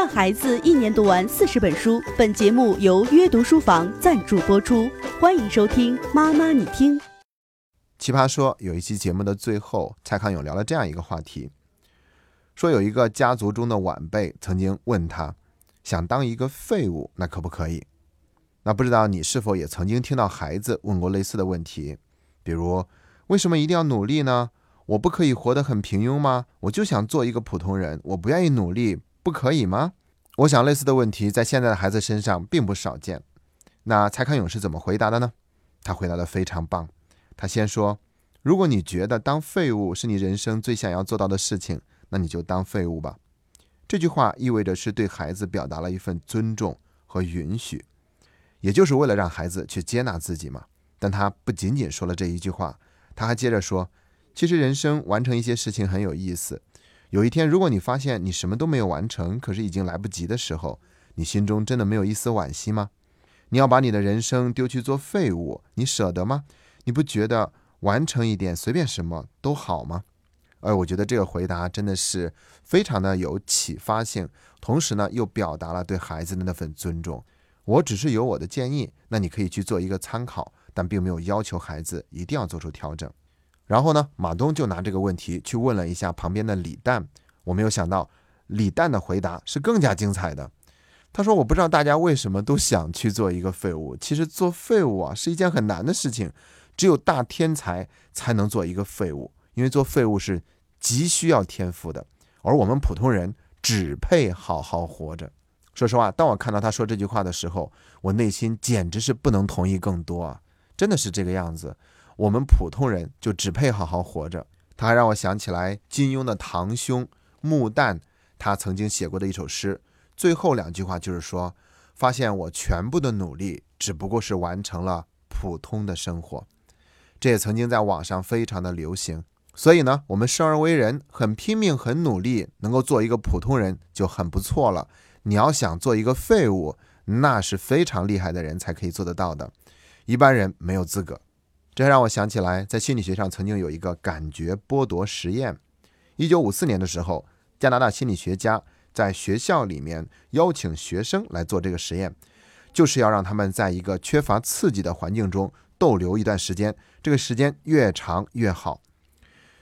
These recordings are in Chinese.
让孩子一年读完四十本书。本节目由约读书房赞助播出，欢迎收听《妈妈你听》。奇葩说有一期节目的最后，蔡康永聊了这样一个话题，说有一个家族中的晚辈曾经问他，想当一个废物，那可不可以？那不知道你是否也曾经听到孩子问过类似的问题，比如为什么一定要努力呢？我不可以活得很平庸吗？我就想做一个普通人，我不愿意努力，不可以吗？我想类似的问题在现在的孩子身上并不少见。那蔡康永是怎么回答的呢？他回答的非常棒。他先说：“如果你觉得当废物是你人生最想要做到的事情，那你就当废物吧。”这句话意味着是对孩子表达了一份尊重和允许，也就是为了让孩子去接纳自己嘛。但他不仅仅说了这一句话，他还接着说。其实人生完成一些事情很有意思。有一天，如果你发现你什么都没有完成，可是已经来不及的时候，你心中真的没有一丝惋惜吗？你要把你的人生丢去做废物，你舍得吗？你不觉得完成一点随便什么都好吗？而我觉得这个回答真的是非常的有启发性，同时呢又表达了对孩子的那份尊重。我只是有我的建议，那你可以去做一个参考，但并没有要求孩子一定要做出调整。然后呢，马东就拿这个问题去问了一下旁边的李诞。我没有想到，李诞的回答是更加精彩的。他说：“我不知道大家为什么都想去做一个废物。其实做废物啊是一件很难的事情，只有大天才才能做一个废物，因为做废物是极需要天赋的，而我们普通人只配好好活着。”说实话，当我看到他说这句话的时候，我内心简直是不能同意更多啊！真的是这个样子。我们普通人就只配好好活着。他还让我想起来金庸的堂兄穆旦，他曾经写过的一首诗，最后两句话就是说：“发现我全部的努力只不过是完成了普通的生活。”这也曾经在网上非常的流行。所以呢，我们生而为人，很拼命、很努力，能够做一个普通人就很不错了。你要想做一个废物，那是非常厉害的人才可以做得到的，一般人没有资格。这让我想起来，在心理学上曾经有一个感觉剥夺实验。一九五四年的时候，加拿大心理学家在学校里面邀请学生来做这个实验，就是要让他们在一个缺乏刺激的环境中逗留一段时间，这个时间越长越好。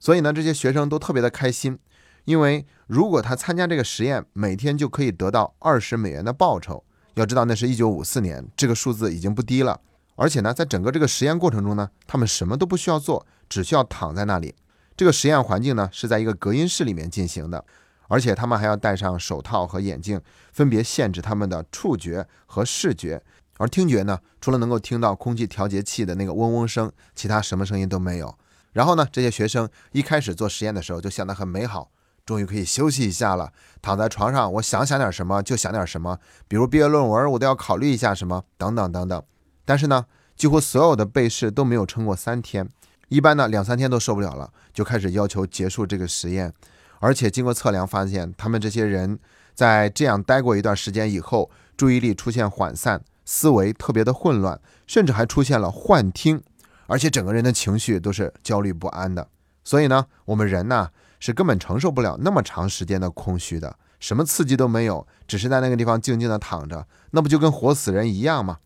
所以呢，这些学生都特别的开心，因为如果他参加这个实验，每天就可以得到二十美元的报酬。要知道，那是一九五四年，这个数字已经不低了。而且呢，在整个这个实验过程中呢，他们什么都不需要做，只需要躺在那里。这个实验环境呢是在一个隔音室里面进行的，而且他们还要戴上手套和眼镜，分别限制他们的触觉和视觉。而听觉呢，除了能够听到空气调节器的那个嗡嗡声，其他什么声音都没有。然后呢，这些学生一开始做实验的时候就想得很美好，终于可以休息一下了，躺在床上，我想想点什么就想点什么，比如毕业论文，我都要考虑一下什么，等等等等。但是呢，几乎所有的被试都没有撑过三天，一般呢两三天都受不了了，就开始要求结束这个实验。而且经过测量发现，他们这些人在这样待过一段时间以后，注意力出现涣散，思维特别的混乱，甚至还出现了幻听，而且整个人的情绪都是焦虑不安的。所以呢，我们人呢是根本承受不了那么长时间的空虚的，什么刺激都没有，只是在那个地方静静的躺着，那不就跟活死人一样吗？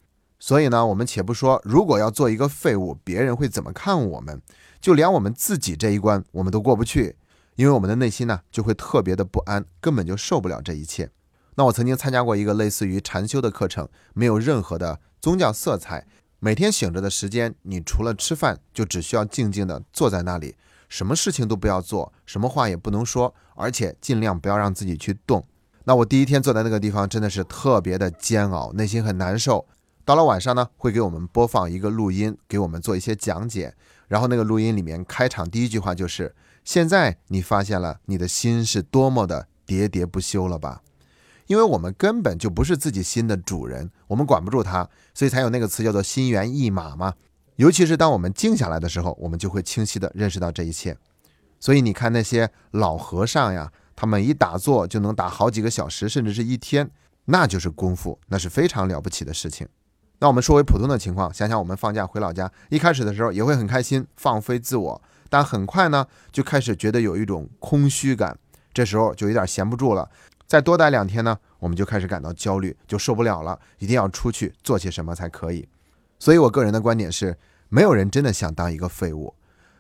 所以呢，我们且不说，如果要做一个废物，别人会怎么看我们？就连我们自己这一关，我们都过不去，因为我们的内心呢，就会特别的不安，根本就受不了这一切。那我曾经参加过一个类似于禅修的课程，没有任何的宗教色彩，每天醒着的时间，你除了吃饭，就只需要静静的坐在那里，什么事情都不要做，什么话也不能说，而且尽量不要让自己去动。那我第一天坐在那个地方，真的是特别的煎熬，内心很难受。到了晚上呢，会给我们播放一个录音，给我们做一些讲解。然后那个录音里面开场第一句话就是：“现在你发现了你的心是多么的喋喋不休了吧？”因为我们根本就不是自己心的主人，我们管不住它，所以才有那个词叫做“心猿意马”嘛。尤其是当我们静下来的时候，我们就会清晰的认识到这一切。所以你看那些老和尚呀，他们一打坐就能打好几个小时，甚至是一天，那就是功夫，那是非常了不起的事情。那我们说回普通的情况，想想我们放假回老家，一开始的时候也会很开心，放飞自我，但很快呢就开始觉得有一种空虚感，这时候就有点闲不住了。再多待两天呢，我们就开始感到焦虑，就受不了了，一定要出去做些什么才可以。所以我个人的观点是，没有人真的想当一个废物。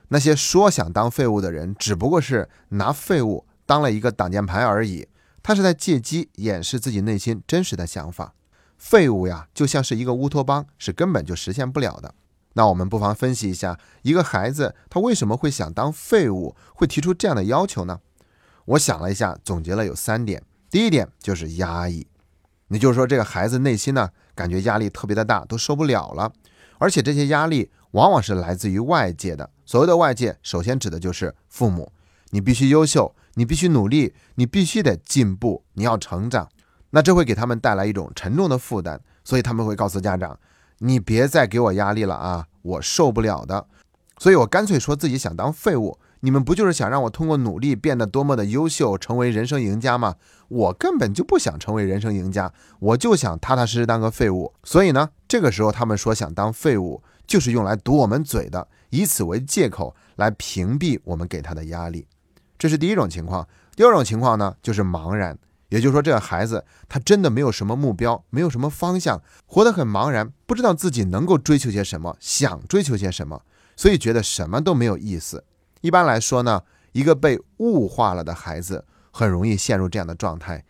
那些说想当废物的人，只不过是拿废物当了一个挡箭牌而已。他是在借机掩饰自己内心真实的想法。废物呀，就像是一个乌托邦，是根本就实现不了的。那我们不妨分析一下，一个孩子他为什么会想当废物，会提出这样的要求呢？我想了一下，总结了有三点。第一点就是压抑，也就是说，这个孩子内心呢，感觉压力特别的大，都受不了了。而且这些压力往往是来自于外界的。所谓的外界，首先指的就是父母。你必须优秀，你必须努力，你必须得进步，你要成长。那这会给他们带来一种沉重的负担，所以他们会告诉家长：“你别再给我压力了啊，我受不了的。”所以我干脆说自己想当废物。你们不就是想让我通过努力变得多么的优秀，成为人生赢家吗？我根本就不想成为人生赢家，我就想踏踏实实当个废物。所以呢，这个时候他们说想当废物，就是用来堵我们嘴的，以此为借口来屏蔽我们给他的压力。这是第一种情况。第二种情况呢，就是茫然，也就是说这个孩子他真的没有什么目标，没有什么方向，活得很茫然，不知道自己能够追求些什么，想追求些什么，所以觉得什么都没有意思。一般来说呢，一个被物化了的孩子很容易陷入这样的状态，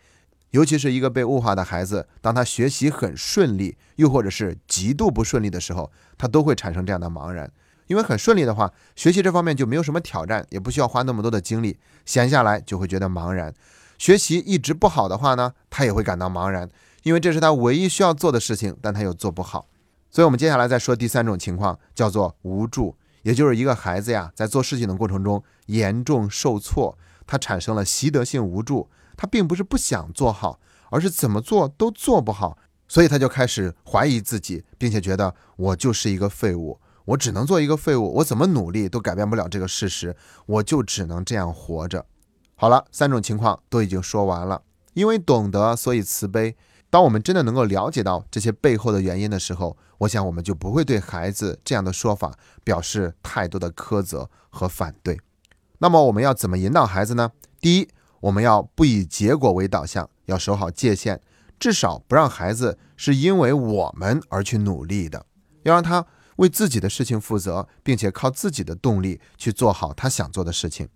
尤其是一个被物化的孩子，当他学习很顺利，又或者是极度不顺利的时候，他都会产生这样的茫然。因为很顺利的话，学习这方面就没有什么挑战，也不需要花那么多的精力，闲下来就会觉得茫然。学习一直不好的话呢，他也会感到茫然，因为这是他唯一需要做的事情，但他又做不好。所以，我们接下来再说第三种情况，叫做无助。也就是一个孩子呀，在做事情的过程中严重受挫，他产生了习得性无助。他并不是不想做好，而是怎么做都做不好，所以他就开始怀疑自己，并且觉得我就是一个废物，我只能做一个废物，我怎么努力都改变不了这个事实，我就只能这样活着。好了，三种情况都已经说完了。因为懂得，所以慈悲。当我们真的能够了解到这些背后的原因的时候，我想我们就不会对孩子这样的说法表示太多的苛责和反对。那么我们要怎么引导孩子呢？第一，我们要不以结果为导向，要守好界限，至少不让孩子是因为我们而去努力的，要让他为自己的事情负责，并且靠自己的动力去做好他想做的事情。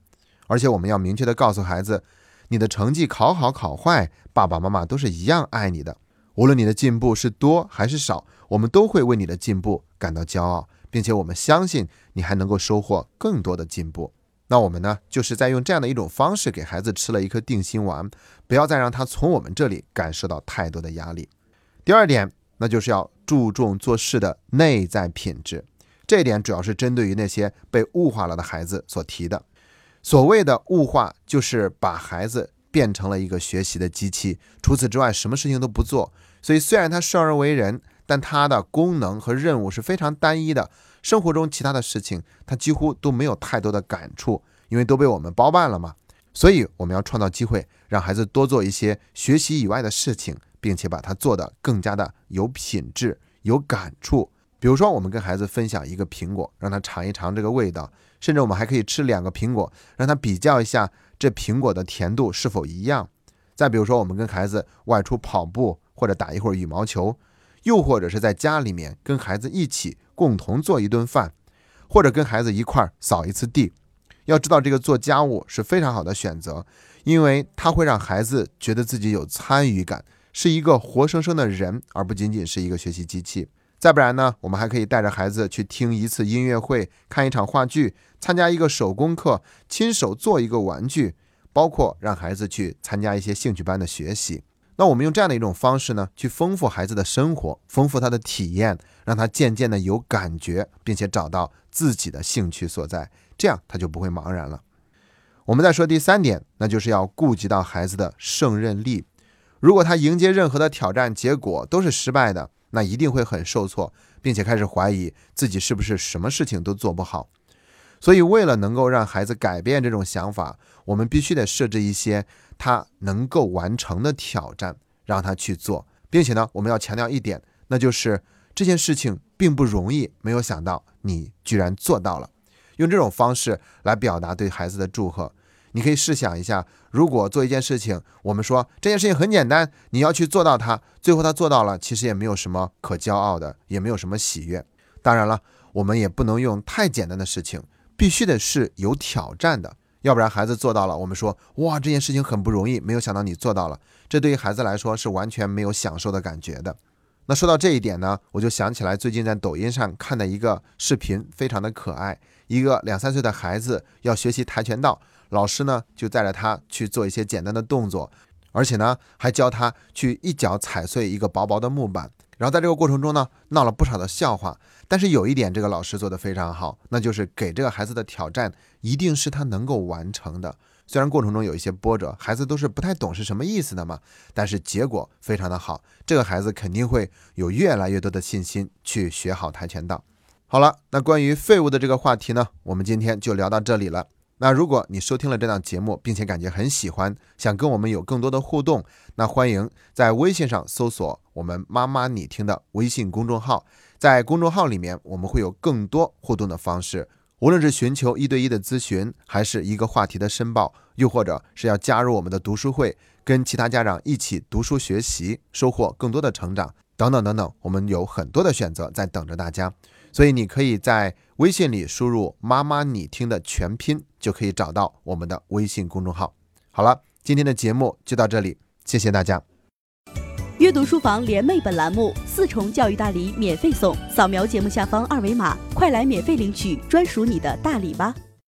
而且我们要明确的告诉孩子。你的成绩考好考坏，爸爸妈妈都是一样爱你的。无论你的进步是多还是少，我们都会为你的进步感到骄傲，并且我们相信你还能够收获更多的进步。那我们呢，就是在用这样的一种方式给孩子吃了一颗定心丸，不要再让他从我们这里感受到太多的压力。第二点，那就是要注重做事的内在品质。这一点主要是针对于那些被物化了的孩子所提的。所谓的物化，就是把孩子变成了一个学习的机器，除此之外什么事情都不做。所以虽然他生而为人，但他的功能和任务是非常单一的。生活中其他的事情，他几乎都没有太多的感触，因为都被我们包办了嘛。所以我们要创造机会，让孩子多做一些学习以外的事情，并且把它做得更加的有品质、有感触。比如说，我们跟孩子分享一个苹果，让他尝一尝这个味道。甚至我们还可以吃两个苹果，让他比较一下这苹果的甜度是否一样。再比如说，我们跟孩子外出跑步，或者打一会儿羽毛球，又或者是在家里面跟孩子一起共同做一顿饭，或者跟孩子一块儿扫一次地。要知道，这个做家务是非常好的选择，因为它会让孩子觉得自己有参与感，是一个活生生的人，而不仅仅是一个学习机器。再不然呢，我们还可以带着孩子去听一次音乐会，看一场话剧，参加一个手工课，亲手做一个玩具，包括让孩子去参加一些兴趣班的学习。那我们用这样的一种方式呢，去丰富孩子的生活，丰富他的体验，让他渐渐的有感觉，并且找到自己的兴趣所在，这样他就不会茫然了。我们再说第三点，那就是要顾及到孩子的胜任力。如果他迎接任何的挑战，结果都是失败的。那一定会很受挫，并且开始怀疑自己是不是什么事情都做不好。所以，为了能够让孩子改变这种想法，我们必须得设置一些他能够完成的挑战，让他去做。并且呢，我们要强调一点，那就是这件事情并不容易。没有想到你居然做到了，用这种方式来表达对孩子的祝贺。你可以试想一下，如果做一件事情，我们说这件事情很简单，你要去做到它，最后他做到了，其实也没有什么可骄傲的，也没有什么喜悦。当然了，我们也不能用太简单的事情，必须得是有挑战的，要不然孩子做到了，我们说哇这件事情很不容易，没有想到你做到了，这对于孩子来说是完全没有享受的感觉的。那说到这一点呢，我就想起来最近在抖音上看的一个视频，非常的可爱。一个两三岁的孩子要学习跆拳道，老师呢就带着他去做一些简单的动作，而且呢还教他去一脚踩碎一个薄薄的木板。然后在这个过程中呢，闹了不少的笑话。但是有一点，这个老师做的非常好，那就是给这个孩子的挑战一定是他能够完成的。虽然过程中有一些波折，孩子都是不太懂是什么意思的嘛，但是结果非常的好。这个孩子肯定会有越来越多的信心去学好跆拳道。好了，那关于废物的这个话题呢，我们今天就聊到这里了。那如果你收听了这档节目，并且感觉很喜欢，想跟我们有更多的互动，那欢迎在微信上搜索我们“妈妈你听”的微信公众号，在公众号里面我们会有更多互动的方式，无论是寻求一对一的咨询，还是一个话题的申报，又或者是要加入我们的读书会，跟其他家长一起读书学习，收获更多的成长，等等等等，我们有很多的选择在等着大家。所以你可以在微信里输入“妈妈你听”的全拼，就可以找到我们的微信公众号。好了，今天的节目就到这里，谢谢大家。阅读书房联袂本栏目四重教育大礼免费送，扫描节目下方二维码，快来免费领取专属你的大礼吧！